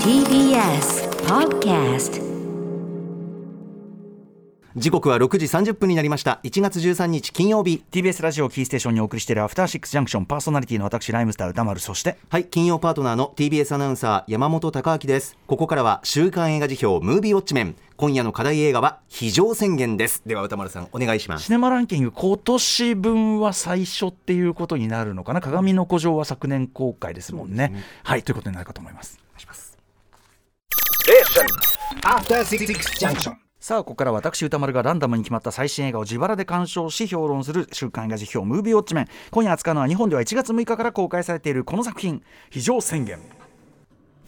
TBS Podcast 時刻は6時30分になりました。1月13日金曜日。TBS ラジオキーステーションにお送りしているアフターシックスジャンクションパーソナリティの私ライムスター歌丸。そしてはい金曜パートナーの TBS アナウンサー山本貴明です。ここからは週刊映画辞表ムービーウォッチメン。今夜の課題映画は非常宣言です。では歌丸さんお願いします。シネマランキング今年分は最初っていうことになるのかな？鏡の古城は昨年公開ですもんね、ね、はいということになるかと思います。お願いします。アフターシックスジャンクションさあここから私歌丸がランダムに決まった最新映画を自腹で鑑賞し評論する週刊映画辞表ムービーウォッチメン今夜扱うのは日本では1月6日から公開されているこの作品「非常宣言」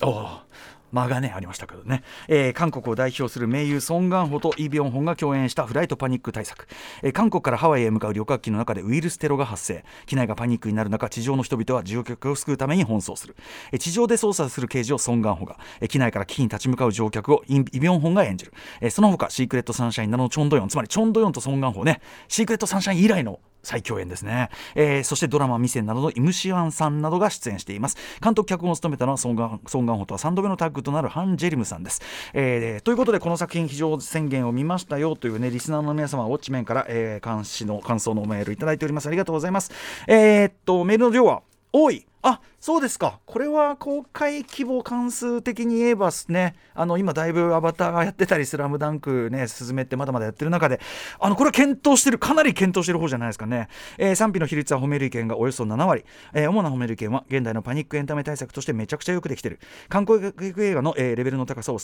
ああ。間がねありましたけどね、えー、韓国を代表する名優ソン・ガンホとイ・ビョンホンが共演したフライトパニック対策、えー、韓国からハワイへ向かう旅客機の中でウイルステロが発生。機内がパニックになる中地上の人々は乗客を救うために奔走する、えー、地上で操作する刑事をソン・ガンホが、えー、機内から危機に立ち向かう乗客をイ・ビョンホンが演じる、えー、その他シークレット・サンシャインなどのチョンドヨンつまりチョンドヨンとソン・ガンホねシークレット・サンシャイン以来の再共演ですね、えー、そしてドラマ「ミセン」などのイムシアンさんなどが出演しています。監督脚本を務めたのはソン・ガンソンガンホとは3度目のタッグとなるハン・ジェリムさんです、えー、ということでこの作品非常宣言を見ましたよというねリスナーの皆様ウォッチメンから、えー、鑑賞の感想のメールいただいております。ありがとうございます。えー、っとメールの量は多い。あそうですか。これは公開規模関数的に言えばねあの今だいぶアバターがやってたりスラムダンクね進めってまだまだやってる中であのこれは検討してるかなり検討してる方じゃないですかね、えー、賛否の比率は褒める意見がおよそ7割、えー、主な褒める意見は現代のパニックエンタメ対策としてめちゃくちゃよくできてる。韓国映画の、えー、レベルの高さを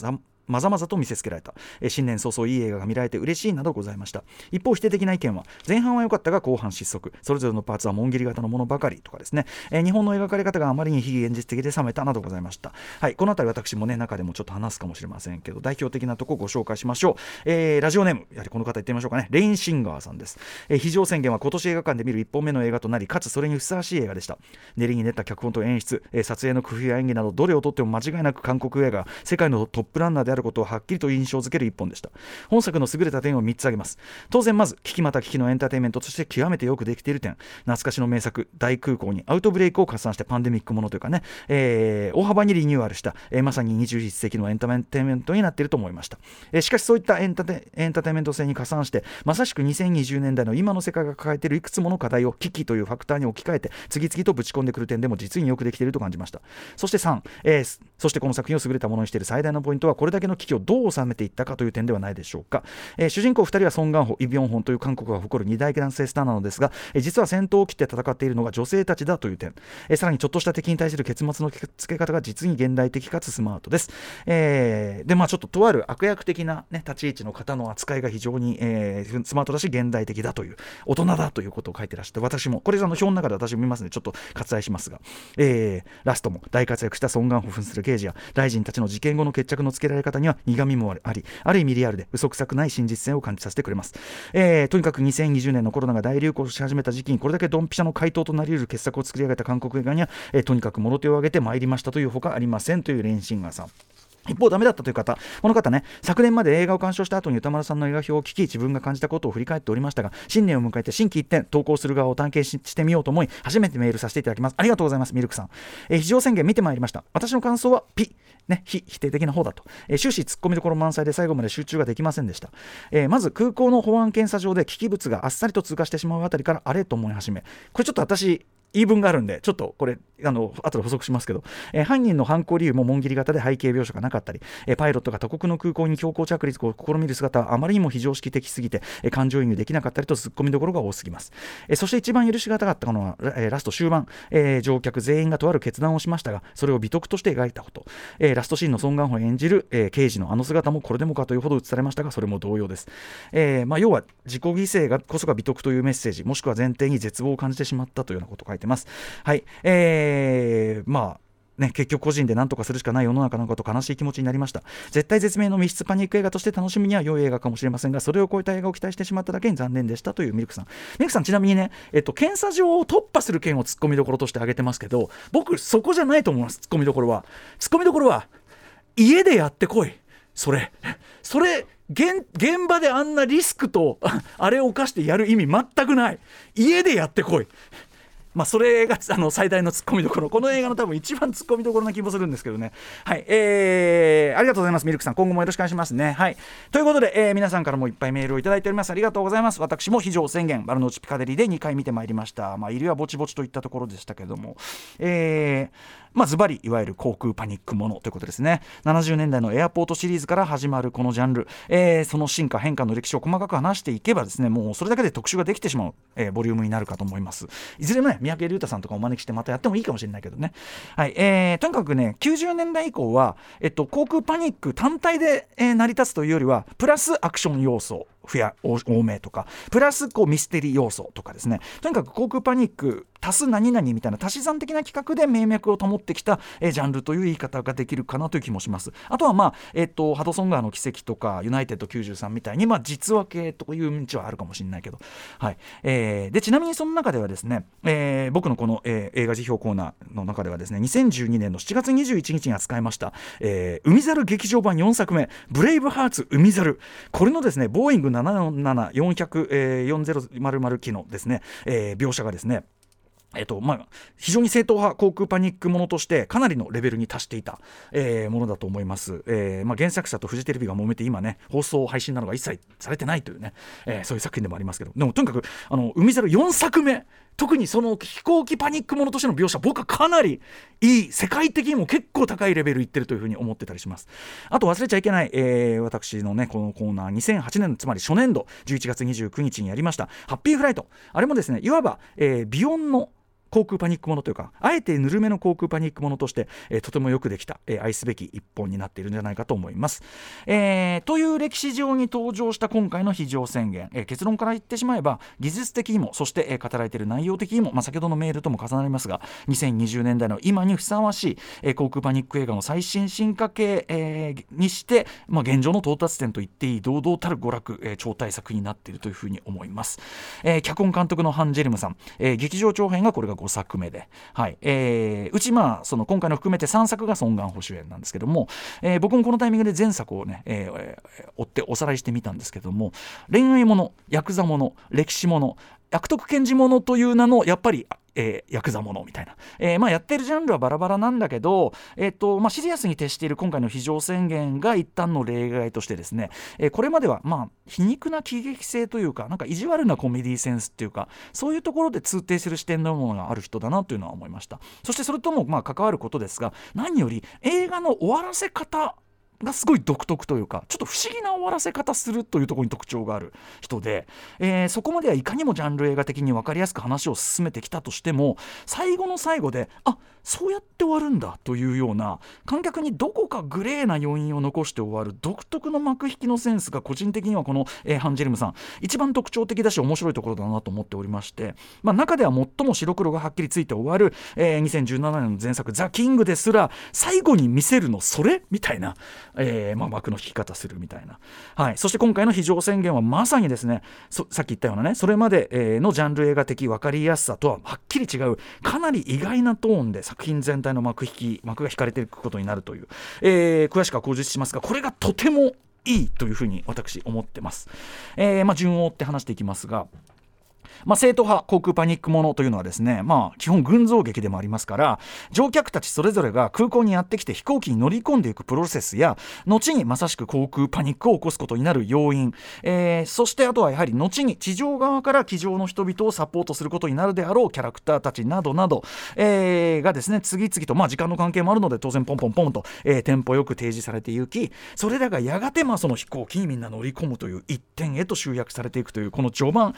まざまざと見せつけられた、え、新年早々いい映画が見られて嬉しいなどございました。一方否定的な意見は前半は良かったが後半失速。それぞれのパーツはもん切り型のものばかりとかですね、え、日本の描かれ方があまりに非現実的で冷めたなどございました。はい、この辺り私もね、中でもちょっと話すかもしれませんけど、代表的なところご紹介しましょう。えー、ラジオネーム、やはりこの方言ってみましょうかね、レインシンガーさんです。えー、非常宣言は今年映画館で見る1本目の映画となり、かつそれにふさわしい映画でした。練りに練った脚本と演出、えー、撮影の工夫や演技など、どれをとっても間違いなく韓国映画、世界のトップランナーであることをはっきりと印象づける一本でした。本作の優れた点を3つ挙げます。当然まず、聞きまた聞きのエンターテインメントとして極めてよくできている点、懐かしの名作、大空港にアウトブレイクを加算してパンデミックものというかね、えー、大幅にリニューアルした、えー、まさに21世紀のエンターテインメントになっていると思いました、えー、しかしそういったエンタテエンターテインメント性に加算してまさしく2020年代の今の世界が抱えているいくつもの課題を危機というファクターに置き換えて次々とぶち込んでくる点でも実によくできていると感じました。そして3、えー、そしてこの作品を優れたものにしている最大のポイントはこれだけの危機をどう収めていったかという点ではないでしょうか、えー、主人公2人はソン・ガンホイ・ビョンホンという韓国が誇る二大男性スターなのですが、えー、実は戦闘を切って戦っているのが女性たちだという点、えー、さらにちょっとした敵に対する結末のつけ方が実に現代的かつスマートです。えー、で、まあちょっととある悪役的な、ね、立ち位置の方の扱いが非常に、えー、スマートだし現代的だという、大人だということを書いてらっしゃって、私も、これあの表の中で私も見ますので、ちょっと割愛しますが、えー、ラストも大活躍したソン・ガンホ扮する刑事や大臣たちの事件後の決着のつけられ方には苦みもあり、ある意味リアルで嘘くさくない真実性を感じさせてくれます。えー、とにかく2020年のコロナが大流行し始めた時期にこれだけドンピシャの回答となり得る傑作を作り上げた韓国映画にには、え、とにかくもろ手を挙げてまいりましたというほかありませんという連シンガーさん。一方、ダメだったという方、この方ね、昨年まで映画を鑑賞した後に歌丸さんの映画表を聞き、自分が感じたことを振り返っておりましたが、新年を迎えて心機一転、投稿する側を探検してみようと思い、初めてメールさせていただきます。ありがとうございます、ミルクさん。えー、非常宣言見てまいりました。私の感想は、ピ、ね、非否定的な方だと、えー、終始突っ込みどころ満載で最後まで集中ができませんでした。えー、まず、空港の保安検査場で危機物があっさりと通過してしまうあたりから、あれと思い始め、これちょっと私、言い分があるんで、ちょっとこれ、あの後で補足しますけど、えー、犯人の犯行理由も紋切り型で背景描写がなかったり、えー、パイロットが他国の空港に強行着陸を試みる姿はあまりにも非常識的すぎて、えー、感情移入できなかったりと突っ込みどころが多すぎます。え、そして一番許しがたかったのは、え、ラスト終盤、え、乗客全員がとある決断をしましたが、それを美徳として描いたこと、え、ラストシーンのソン・ガンホ演じる、えー、刑事のあの姿もこれでもかというほど映されましたが、それも同様です。えーまあ、要は自己犠牲がこそが美徳というメッセージ、もしくは前提に絶望を感じてしまったというようなことを書いてます。はいえー、まあね、結局個人で何とかするしかない世の中なのかと悲しい気持ちになりました。絶対絶命の密室パニック映画として楽しみには良い映画かもしれませんがそれを超えた映画を期待してしまっただけに残念でしたというミルクさん。ミルクさんちなみにね、えっと、検査場を突破する件を突っ込みどころとして挙げてますけど僕そこじゃないと思います突っ込みどころは。突っ込みどころは家でやってこい。それ。それ現現場であんなリスクとあれを犯してやる意味全くない。家でやってこい。まあ、それがあの最大のツッコミどころ。この映画の多分一番ツッコミどころな気もするんですけどね。はい。えー、ありがとうございますミルクさん。今後もよろしくお願いしますね。はい。ということで、えー、皆さんからもいっぱいメールをいただいております。ありがとうございます。私も非常宣言丸の内ピカデリーで2回見てまいりました。まあ入りはぼちぼちといったところでしたけども。えーまあ、ズバリいわゆる航空パニックものということですね。70年代のエアポートシリーズから始まるこのジャンル、えー、その進化変化の歴史を細かく話していけばですねもうそれだけで特集ができてしまう、えー、ボリュームになるかと思います。いずれもね三宅龍太さんとかお招きしてまたやってもいいかもしれないけどね。はい、えー、とにかくね90年代以降は、えっと、航空パニック単体で、え、成り立つというよりはプラスアクション要素。増や多めとか。プラスこうミステリー要素とかですね。とにかく航空パニック足す何々みたいな足し算的な企画で命脈を保ってきた、え、ジャンルという言い方ができるかなという気もします。あとはまあ、えーと、ハドソン川の奇跡とかユナイテッド93みたいに、まあ、実話系という道はあるかもしれないけど、はい。えー、でちなみにその中ではですね、えー、僕のこの、えー、映画辞表コーナーの中ではですね2012年の7月21日に扱いました「えー、海猿劇場版4作目ブレイブハーツ海猿」これのですねボーイング7 7 4 0 0 4 0 0 0機のですね、えー、描写がですねえっとまあ、非常に正統派航空パニックものとしてかなりのレベルに達していた、えー、ものだと思います、えーまあ、原作者とフジテレビが揉めて今ね放送配信などが一切されてないというね、えー、そういう作品でもありますけど。でもとにかくあの海猿4作目特にその飛行機パニックものとしての描写僕はかなりいい世界的にも結構高いレベルいってるというふうに思ってたりします。あと忘れちゃいけない、えー、私のねこのコーナー2008年つまり初年度11月29日にやりましたハッピーフライト。あれもですねいわば、えー、ビヨンの航空パニックものというかあえてぬるめの航空パニックものとして、えー、とてもよくできた、えー、愛すべき一本になっているんじゃないかと思います。えー、という歴史上に登場した今回の非常宣言、えー、結論から言ってしまえば技術的にもそして、えー、語られている内容的にも、まあ、先ほどのメールとも重なりますが2020年代の今にふさわしい、えー、航空パニック映画の最新進化系、えー、にして、まあ、現状の到達点と言っていい堂々たる娯楽、えー、超大作になっているというふうに思います。えー、脚本監督のハンジェルムさん、えー、劇場長編がこれが5 5作目で。はい。えー、うちまあその今回の含めて3作が孫願保守演なんですけども、えー、僕もこのタイミングで前作をね、えー、追っておさらいしてみたんですけども恋愛ものヤクザもの歴史もの悪徳検事ものという名のやっぱりえー、ヤクザものみたいな、えーまあ、やってるジャンルはバラバラなんだけど、えーとまあ、シリアスに徹している今回の非常宣言が一旦の例外としてですね、えー、これまでは、まあ、皮肉な喜劇性というかなんか意地悪なコメディセンスっていうかそういうところで通底する視点のものがある人だなというのは思いました。そしてそれともまあ関わることですが何より映画の終わらせ方がすごい独特というかちょっと不思議な終わらせ方するというところに特徴がある人で、えー、そこまではいかにもジャンル映画的に分かりやすく話を進めてきたとしても最後の最後であそうやって終わるんだというような観客にどこかグレーな要因を残して終わる独特の幕引きのセンスが個人的にはこの、えー、ハンジェルムさん一番特徴的だし面白いところだなと思っておりまして、まあ、中では最も白黒がはっきりついて終わる、えー、2017年の前作「ザ・キング」ですら最後に見せるのそれみたいな、えーまあ、幕の引き方するみたいな、はい、そして今回の非常宣言はまさにですねさっき言ったようなねそれまで、え、のジャンル映画的分かりやすさとははっきり違うかなり意外なトーンで作品全体の幕引き幕が引かれていくことになるという、えー、詳しくは口述しますがこれがとてもいいというふうに私思ってます、えーまあ、順を追って話していきますがまあ、正統派航空パニックものというのはですね、まあ、基本群像劇でもありますから乗客たちそれぞれが空港にやってきて飛行機に乗り込んでいくプロセスや後にまさしく航空パニックを起こすことになる要因、えー、そしてあとはやはり後に地上側から机上の人々をサポートすることになるであろうキャラクターたちなどなど、えー、がですね次々と、まあ、時間の関係もあるので当然ポンポンポンと、えー、テンポよく提示されていきそれらがやがてまあその飛行機にみんな乗り込むという一点へと集約されていくというこの序盤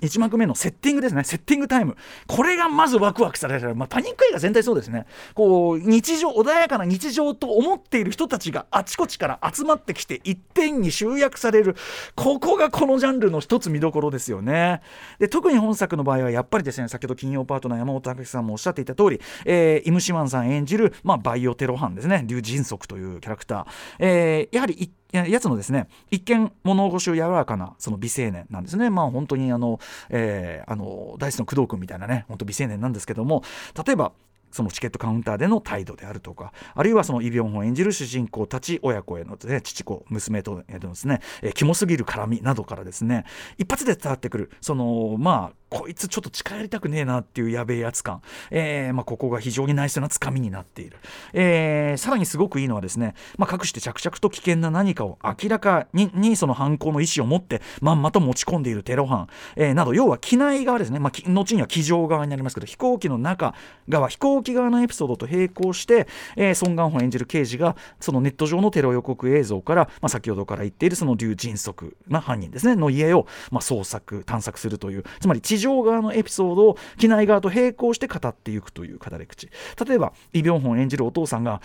1幕目のセッティングですね。セッティングタイム。これがまずワクワクされる、まあ、パニック映画全体そうですね。こう日常穏やかな日常と思っている人たちがあちこちから集まってきて一点に集約される。ここがこのジャンルの一つ見どころですよね。で特に本作の場合はやっぱりですね先ほど金曜パートナー山本隆さんもおっしゃっていた通り、えー、イムシマンさん演じる、まあ、バイオテロ犯ですね。劉迅足というキャラクター、えー、やはり一やつのですね一見物腰柔らかなその美青年なんですね。まあ本当にあの、えー、あのダイスの工藤君みたいなね本当美青年なんですけども例えばそのチケットカウンターでの態度であるとかあるいはそのイ・ビョンホン演じる主人公たち親子への、ね、父子娘とへのですね、え、キモすぎる絡みなどからですね一発で伝わってくるそのまあこいつちょっと近寄りたくねえなっていうやべえやつ感、えーまあ、ここが非常にナイスなつかみになっている、えー、さらにすごくいいのはですね、まあ、かくして着々と危険な何かを明らかににその犯行の意思を持ってまんまと持ち込んでいるテロ犯、えー、など要は機内側ですね、まあ、後には機上側になりますけど飛行機の中側飛行機側のエピソードと並行して、えー、ソン・ガンホン演じる刑事がそのネット上のテロ予告映像から、まあ、先ほどから言っているその劉迅速な犯人ですねの家を、まあ、捜索探索するというつまり地上側のエピソードを機内側と並行して語っていくという語り口。例えばイ・ビョンホン演じるお父さんが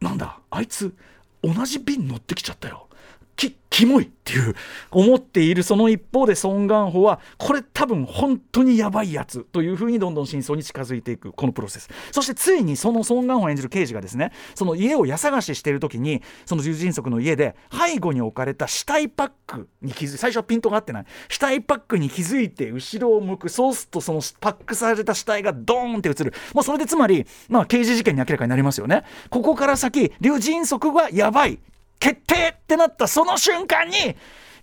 なんだあいつ同じ便乗ってきちゃったよ。きキモいっていう思っているその一方でソン・ガンホはこれ多分本当にやばいやつというふうにどんどん真相に近づいていくこのプロセス。そしてついにそのソン・ガンホ演じる刑事がですねその家を家探ししている時にその重人足の家で背後に置かれた死体パックに気づい最初はピントが合ってない。死体パックに気づいて後ろを向くそうするとそのパックされた死体がドーンって映る。もうそれでつまり、まあ、刑事事件に明らかになりますよね。ここから先劉人足はやばい。決定ってなったその瞬間に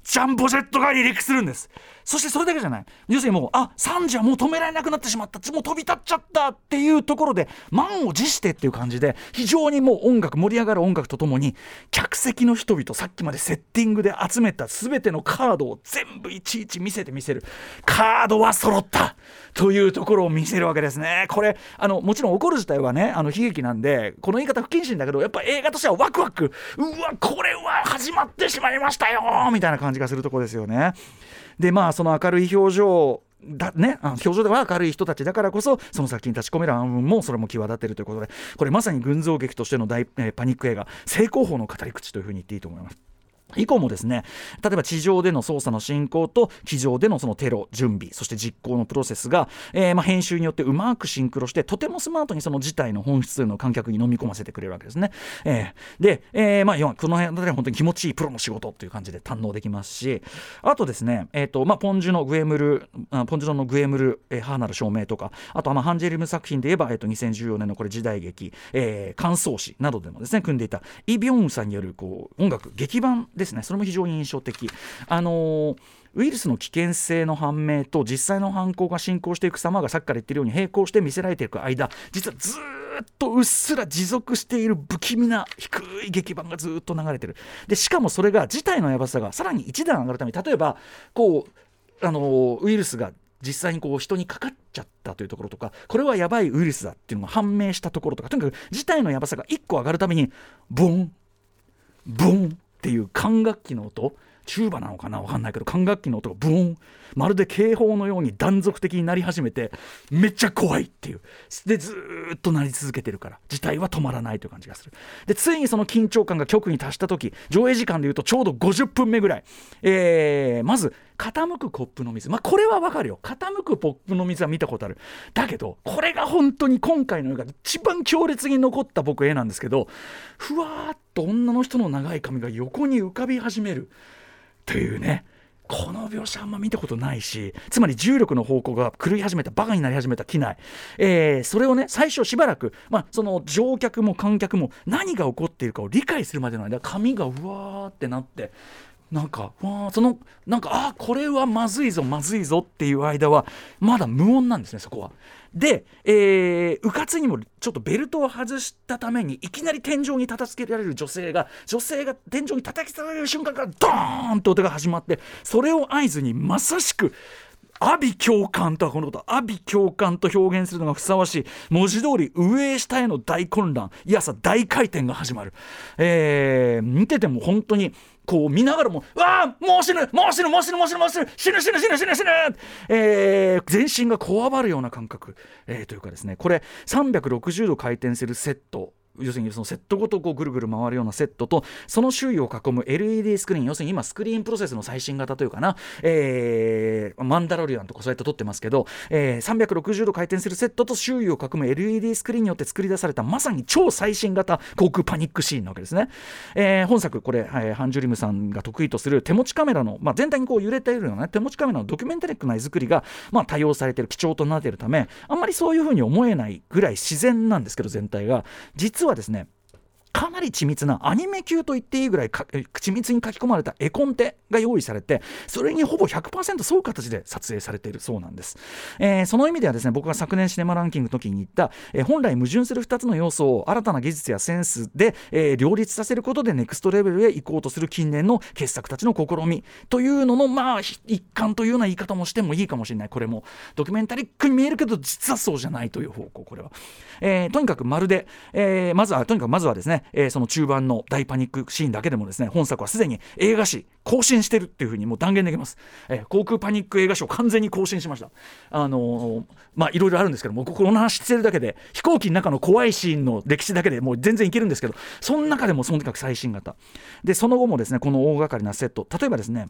ジャンボジェットが離陸するんです。そしてそれだけじゃない。要するにもうあサンジはもう止められなくなってしまった。もう飛び立っちゃったっていうところで満を持してっていう感じで非常にもう音楽盛り上がる音楽とともに客席の人々さっきまでセッティングで集めた全てのカードを全部いちいち見せて見せる。カードは揃った。というところを見せるわけですね。これあのもちろん怒る自体はねあの悲劇なんでこの言い方不謹慎だけどやっぱ映画としてはワクワク。うわこれは始まってしまいましたよみたいな感じがするとこですよね。でまあその明るい表情だね、あの表情では明るい人たちだからこそその先に立ち込める暗雲もそれも際立っているということでこれまさに群像劇としての大、えー、パニック映画正攻法の語り口というふうに言っていいと思います。以降もですね例えば地上での捜査の進行と机上でのそのテロ準備そして実行のプロセスが、えー、まあ編集によってうまくシンクロしてとてもスマートにその事態の本質というのを観客に飲み込ませてくれるわけですね。えー、で、えー、まあ要はこの辺で本当に気持ちいいプロの仕事という感じで堪能できますしあとですね、えーとまあ、ポンジュのグエムルポンジュのグエムル、えー、母なる証明とかあとはまあハンジェリム作品で言えば、えー、と2014年のこれ時代劇、えー、感想詩などでもですね組んでいたイ・ビョンウさんによるこう音楽劇版ですねそれも非常に印象的。あのーウイルスの危険性の判明と実際の犯行が進行していく様がさっきから言ってるように並行して見せられていく間実はずっとうっすら持続している不気味な低い劇版がずっと流れてるでしかもそれが事態のやばさがさらに一段上がるために例えばこうあのウイルスが実際にこう人にかかっちゃったというところとかこれはやばいウイルスだっていうのが判明したところとかとにかく事態のやばさが1個上がるためにボンボンっていう管楽器の音。チューバなのかな？分かんないけど管楽器の音がブーン。まるで警報のように断続的になり始めてめっちゃ怖いっていう。でずっとなり続けてるから。事態は止まらないという感じがする。でついにその緊張感が極に達した時上映時間でいうとちょうど50分目ぐらい、えー、まず傾くコップの水。まあこれはわかるよ。傾くポップの水は見たことある。だけどこれが本当に今回の映画一番強烈に残った僕絵なんですけどふわーっと女の人の長い髪が横に浮かび始める。というねこの描写あんま見たことないしつまり重力の方向が狂い始めたバカになり始めた機内、えー、それをね最初しばらく、まあ、その乗客も観客も何が起こっているかを理解するまでの間髪がうわーってなってなんかわそのなんかあこれはまずいぞまずいぞっていう間はまだ無音なんですねそこは。で、えー、うかつにもちょっとベルトを外したためにいきなり天井に叩きつけられる女性が女性が天井に叩きつけられる瞬間からドーンと音が始まってそれを合図にまさしく阿鼻共感とはこのこと。阿鼻共感と表現するのがふさわしい。文字通り上へ下への大混乱。いやさ大回転が始まる、えー、見てても本当にこう見ながらも、わあもう死ぬもう死ぬもう死ぬもう死ぬもう死ぬ死ぬ死ぬ死ぬ死ぬ死ぬ。えー、全身がこわばるような感覚、えー、というかですねこれ360度回転するセット。要するにそのセットごとこうぐるぐる回るようなセットとその周囲を囲む LED スクリーン要するに今スクリーンプロセスの最新型というかな、えー、マンダロリアンとかそうやって撮ってますけど、えー、360度回転するセットと周囲を囲む LED スクリーンによって作り出されたまさに超最新型航空パニックシーンなわけですね、えー、本作これ、えー、ハンジュリムさんが得意とする手持ちカメラの、まあ、全体にこう揺れているような、ね、手持ちカメラのドキュメンタリックな絵作りが、まあ、多用されている貴重となっているためあんまりそういうふうに思えないぐらい自然なんですけど全体が。実ははですねかなり緻密なアニメ級と言っていいぐらい緻密に書き込まれた絵コンテが用意されてそれにほぼ100%そういう形で撮影されているそうなんです、えー、その意味ではですね僕が昨年シネマランキングの時に言った、えー、本来矛盾する2つの要素を新たな技術やセンスで、えー、両立させることでネクストレベルへ行こうとする近年の傑作たちの試みというののまあ一環というような言い方もしてもいいかもしれない。これもドキュメンタリックに見えるけど実はそうじゃないという方向これは、えー、とにかくまるで、えー、まずはとにかくまずはですね、えー、その中盤の大パニックシーンだけでもですね本作はすでに映画史更新してるっていうふうにもう断言できます、えー、航空パニック映画史を完全に更新しました。あのー、まあいろいろあるんですけどもこの話してるだけで飛行機の中の怖いシーンの歴史だけでもう全然いけるんですけどその中でもとにかく最新型。でその後もですねこの大掛かりなセット。例えばですね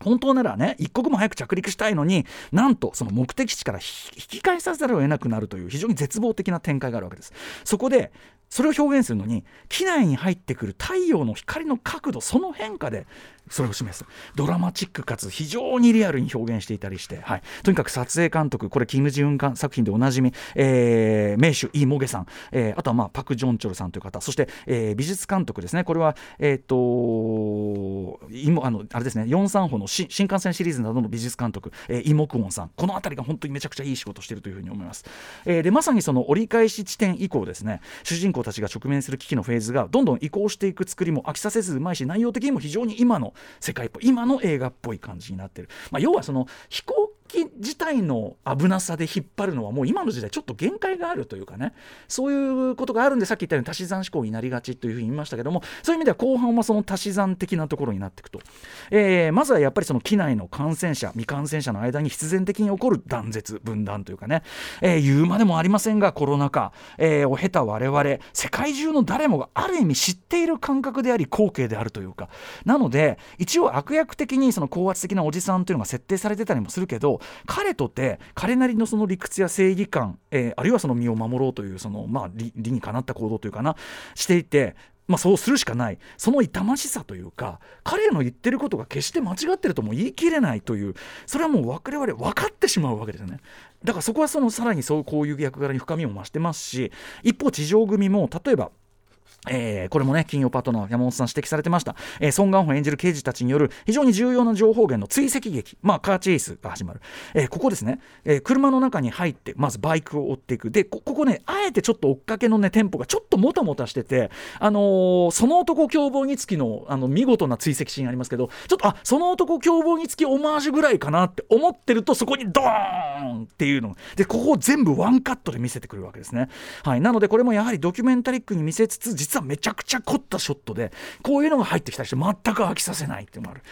本当ならね一刻も早く着陸したいのになんとその目的地から引き返さざるを得なくなるという非常に絶望的な展開があるわけです。そこでそれを表現するのに機内に入ってくる太陽の光の角度その変化でそれを示す。ドラマチックかつ非常にリアルに表現していたりして、はい、とにかく撮影監督これキム・ジウン作品でおなじみ、えー、名手イ・モゲさん、えー、あとは、まあ、パク・ジョンチョルさんという方。そして、えー、美術監督ですね。これは、えーと、とあのあれですね。43歩の新幹線シリーズなどの美術監督、えー、イ・モクウォンさん。この辺りが本当にめちゃくちゃいい仕事しているというふうに思います、えー、でまさにその折り返し地点以降ですね。主人公たちが直面する危機のフェーズがどんどん移行していく作りも飽きさせずうまいし内容的にも非常に今の世界っぽい今の映画っぽい感じになってる、まあ、要はその飛行機自体の危なさで引っ張るのはもう今の時代ちょっと限界があるというかね。そういうことがあるんでさっき言ったように足し算思考になりがちというふうに言いましたけども。そういう意味では後半はその足し算的なところになっていくと、えー、まずはやっぱりその機内の感染者未感染者の間に必然的に起こる断絶分断というかね、えー、言うまでもありませんがコロナ禍、えー、を経た我々世界中の誰もがある意味知っている感覚であり光景であるというか。なので一応悪役的にその高圧的なおじさんというのが設定されてたりもするけど彼とて彼なりのその理屈や正義感、えー、あるいはその身を守ろうというその、まあ、理理にかなった行動というかなしていてまあ、そうするしかない。その痛ましさというか彼の言ってることが決して間違ってるとも言い切れないというそれはもう我々分かってしまうわけですよね。だからそこはそのさらにそうこういう役柄に深みを増してますし一方地上組も例えばえー、これもね金曜パートナー山本さん指摘されてました、えー、ソン・ガンホ演じる刑事たちによる非常に重要な情報源の追跡劇、まあ、カーチェイスが始まる、えー、ここですね、えー、車の中に入ってまずバイクを追っていく。でここねあえてちょっと追っかけのねテンポがちょっともたもたしてて、あの、その男凶暴につきのあの見事な追跡シーンありますけどちょっとあその男凶暴につきオマージュぐらいかなって思ってるとそこにドーンっていうのでここを全部ワンカットで見せてくるわけですね、はい、なのでこれもやはりドキュメンタリックに見せつつ実はめちゃくちゃ凝ったショットでこういうのが入ってきたりして全く飽きさせないっていうのがある。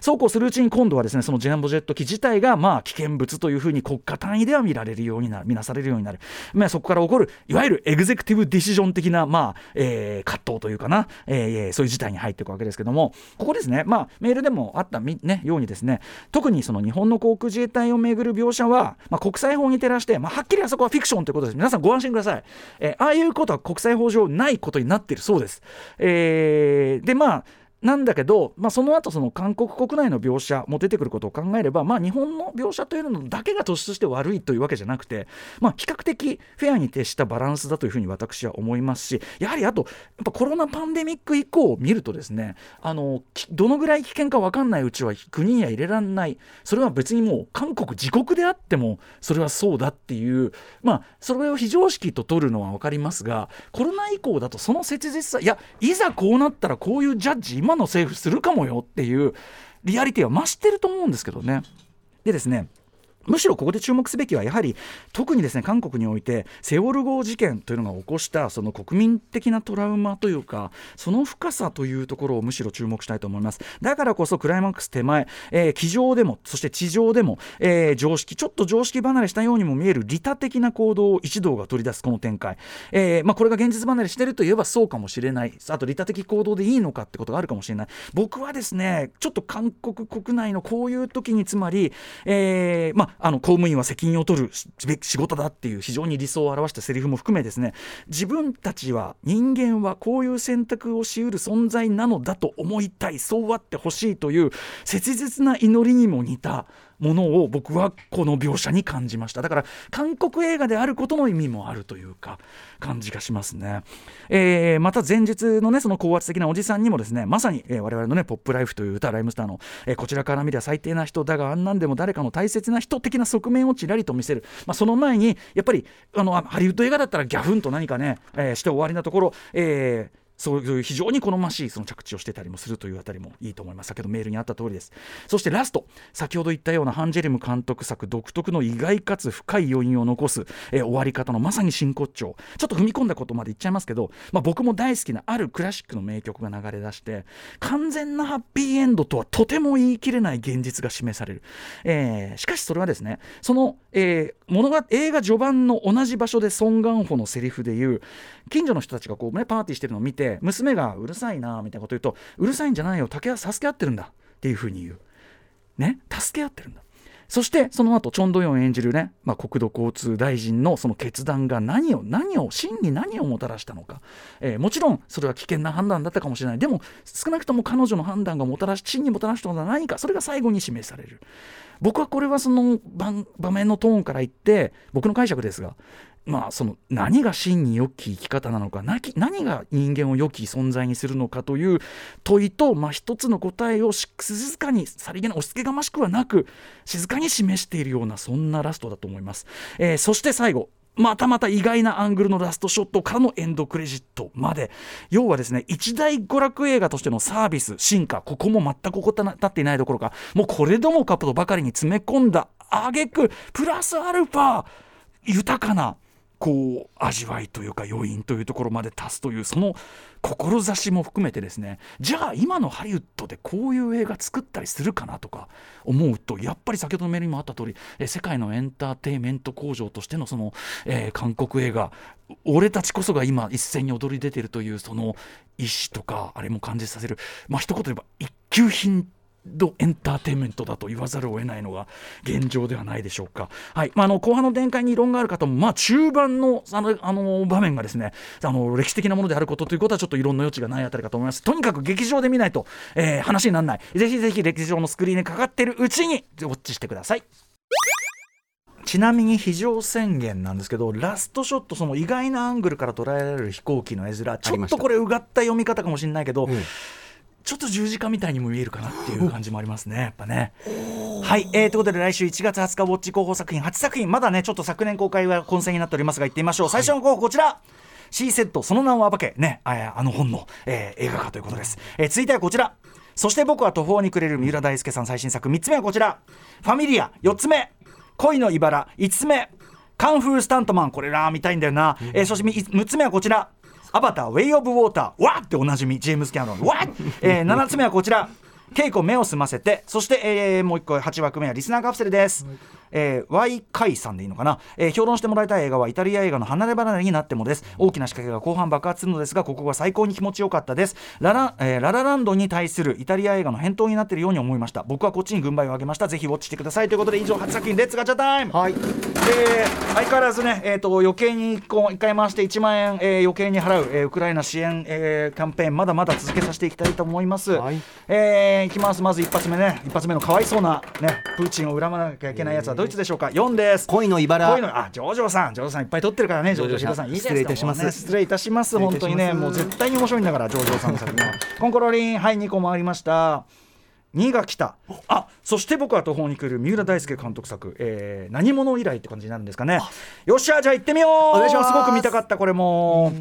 そうこうするうちに今度はですねそのジェンボジェット機自体がまあ危険物というふうに国家単位では見られるようになる見なされるようになる、まあ、そこから起こるいわゆるエグゼクティブディシジョン的な、まあえー、葛藤というかな、えー、そういう事態に入っていくわけですけども。ここですね、まあ、メールでもあった、ね、ようにですね。特にその日本の航空自衛隊をめぐる描写は、まあ、国際法に照らして、まあ、はっきりあそこはフィクションということです。皆さんご安心ください、えー、ああいうことは国際法上ないことになっててる。そうです、えー、でまあなんだけど、まあ、その後その韓国国内の描写も出てくることを考えれば、まあ、日本の描写というのだけが突出して悪いというわけじゃなくて、まあ、比較的フェアに徹したバランスだというふうに私は思いますしやはりあとやっぱコロナパンデミック以降を見るとですねあのどのぐらい危険か分かんないうちは国には入れられない。それは別にもう韓国自国であってもそれはそうだっていうまあそれを非常識と取るのは分かりますがコロナ以降だとその切実さいやいざこうなったらこういうジャッジ今の政府するかもよっていうリアリティは増してると思うんですけどね。でですねむしろここで注目すべきはやはり特にですね韓国においてセオル号事件というのが起こしたその国民的なトラウマというかその深さというところをむしろ注目したいと思います。だからこそクライマックス手前、えー、机上でもそして地上でも、えー、常識ちょっと常識離れしたようにも見える利他的な行動を一同が取り出すこの展開、えーまあ、これが現実離れしてるといえばそうかもしれない。あと利他的行動でいいのかってことがあるかもしれない。僕はですねちょっと韓国国内のこういう時につまり、えまあ、あの公務員は責任を取る仕事だっていう非常に理想を表したセリフも含めですね。自分たちは人間はこういう選択をしうる存在なのだと思いたい。そうあってほしいという切実な祈りにも似たものを僕はこの描写に感じました。だから韓国映画であることの意味もあるというか感じがしますね、えー、また前日のねその高圧的なおじさんにもですねまさに、えー、我々のね「ポップライフという歌ライムスターの、えー、こちらから見りゃ最低な人だがあんなんでも誰かの大切な人的な側面をちらりと見せる、まあ、その前にやっぱりあのハリウッド映画だったらギャフンと何かね、え、して終わりなところ、えーそういう非常に好ましいその着地をしてたりもするというあたりもいいと思います。先ほどメールにあった通りです。そしてラスト先ほど言ったようなハンジェリム監督作独特の意外かつ深い余韻を残す、えー、終わり方のまさに真骨頂。ちょっと踏み込んだことまで言っちゃいますけど、まあ、僕も大好きなあるクラシックの名曲が流れ出して完全なハッピーエンドとはとても言い切れない現実が示される、えー、しかしそれはですねその、えー、物が映画序盤の同じ場所でソン・ガンホのセリフで言う近所の人たちがこうねパーティーしてるのを見て娘がうるさいなみたいなこと言うとうるさいんじゃないよ竹は助け合ってるんだっていうふうに言う。ね助け合ってるんだ。そしてその後チョン・ドヨン演じるね、まあ、国土交通大臣のその決断が何を何を真に何をもたらしたのか、えー、もちろんそれは危険な判断だったかもしれない。でも少なくとも彼女の判断がもたらし真にもたらしたのは何かそれが最後に示される。僕はこれはその場面のトーンから言って僕の解釈ですがまあ、その何が真に良き生き方なのか何が人間を良き存在にするのかという問いと、まあ、一つの答えを静かにさりげな押し付けがましくはなく静かに示しているようなそんなラストだと思います、えー、そして最後またまた意外なアングルのラストショットからのエンドクレジットまで。要はですね一大娯楽映画としてのサービス進化ここも全く怠っていないどころかもうこれどもかとばかりに詰め込んだ挙句プラスアルファ豊かなこう味わいというか余韻というところまで足すというその志も含めてですね。じゃあ今のハリウッドでこういう映画作ったりするかなとか思うとやっぱり先ほどのメールにもあった通りえ世界のエンターテインメント工場としてのその、えー、韓国映画俺たちこそが今一斉に踊り出てるというその意志とかあれも感じさせる。まあ一言で言えば一級品ドエンターテインメントだと言わざるを得ないのが現状ではないでしょうか。はいまあ、あの後半の展開に異論がある方も、まあ、中盤のあのあの場面がですねあの歴史的なものであることということはちょっと異論の余地がないあたりかと思います。とにかく劇場で見ないと、えー、話にならない。ぜひぜひ劇場のスクリーンにかかっているうちにウォッチしてください。ちなみに非常宣言なんですけどラストショットその意外なアングルから捉えられる飛行機の絵面ちょっとこれうがった読み方かもしれないけど、うんちょっと十字架みたいにも見えるかなっていう感じもありますね、やっぱね。はい、えー、ということで来週1月20日ウォッチ候補作品8作品まだねちょっと昨年公開は混戦になっておりますが行ってみましょう。最初の候補こちら、シーセットその名を暴け。ねああの本の、えー、映画化ということです、えー、続いてはこちら。そして僕は途方に暮れる三浦大輔さん最新作。3つ目はこちら。ファミリア4つ目。恋の茨5つ目。カンフースタントマン。これら見たいんだよな、えー、そして6つ目はこちらアバター、ウェイ・オブ・ウォーター、わっておなじみ、ジェームズ・キャノン、わっ、えー、7つ目はこちら、稽古目を澄ませて、そして、えー、もう一個、8枠目はリスナーカプセルです。はいえー、Y イさんでいいのかな、えー、評論してもらいたい映画はイタリア映画の離れ離れになってもです。大きな仕掛けが後半爆発するのですがここが最高に気持ちよかったです。ララ,、えー、ララランドに対するイタリア映画の返答になっているように思いました。僕はこっちに軍配を上げました。ぜひウォッチしてください。ということで以上初作品レッツガチャタイムはい。えー、相変わらずね、えーと、余計にこう1回回して1万円、えー、余計に払う、えー、ウクライナ支援、えー、キャンペーンまだまだ続けさせていきたいと思います、はい、えー、いきます。まず一発目ね。一発目のかわいそうなねプーチンを恨まなきゃいけないやつはドイツでしょうか？4でです。恋の茨。恋のあジョージョさん。ジョージョさんいっぱい撮ってるからねジョージョさん。失礼いたします、ね、失礼いたします。本当にねもう絶対に面白いんだからジョージョさんの作品は。コンコロリンはい2個回りました。2が来た。あそして僕は途方に来る三浦大輔監督作、えー、何者以来って感じになるんですかね。よっしゃじゃあ行ってみよう。お願いします。すごく見たかったこれも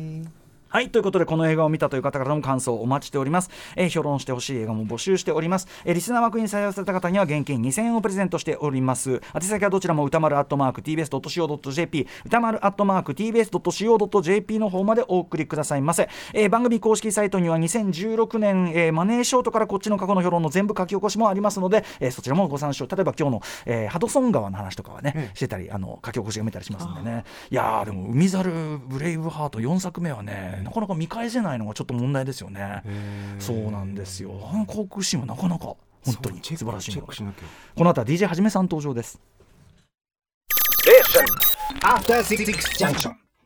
はいということでこの映画を見たという方からの感想をお待ちしております、えー評論してほしい映画も募集しております、えーリスナー枠に採用された方には現金2000円をプレゼントしております。宛先はどちらも歌丸アットマーク TBS.CO.JP 歌丸アットマーク TBS.CO.JP の方までお送りくださいませ、えー番組公式サイトには2016年、えーマネーショートからこっちの過去の評論の全部書き起こしもありますので、えーそちらもご参照。例えば今日の、えーハドソン川の話とかはね、してたりあの書き起こしが見たりしますんでね。いやーでも「海猿ブレイブハート」4作目はねなかなか見返せないのがちょっと問題ですよね。そうなんですよ。あの航空シーンはなかなか本当に素晴らしいこの後は DJ はじめさん登場です。After Six Junction.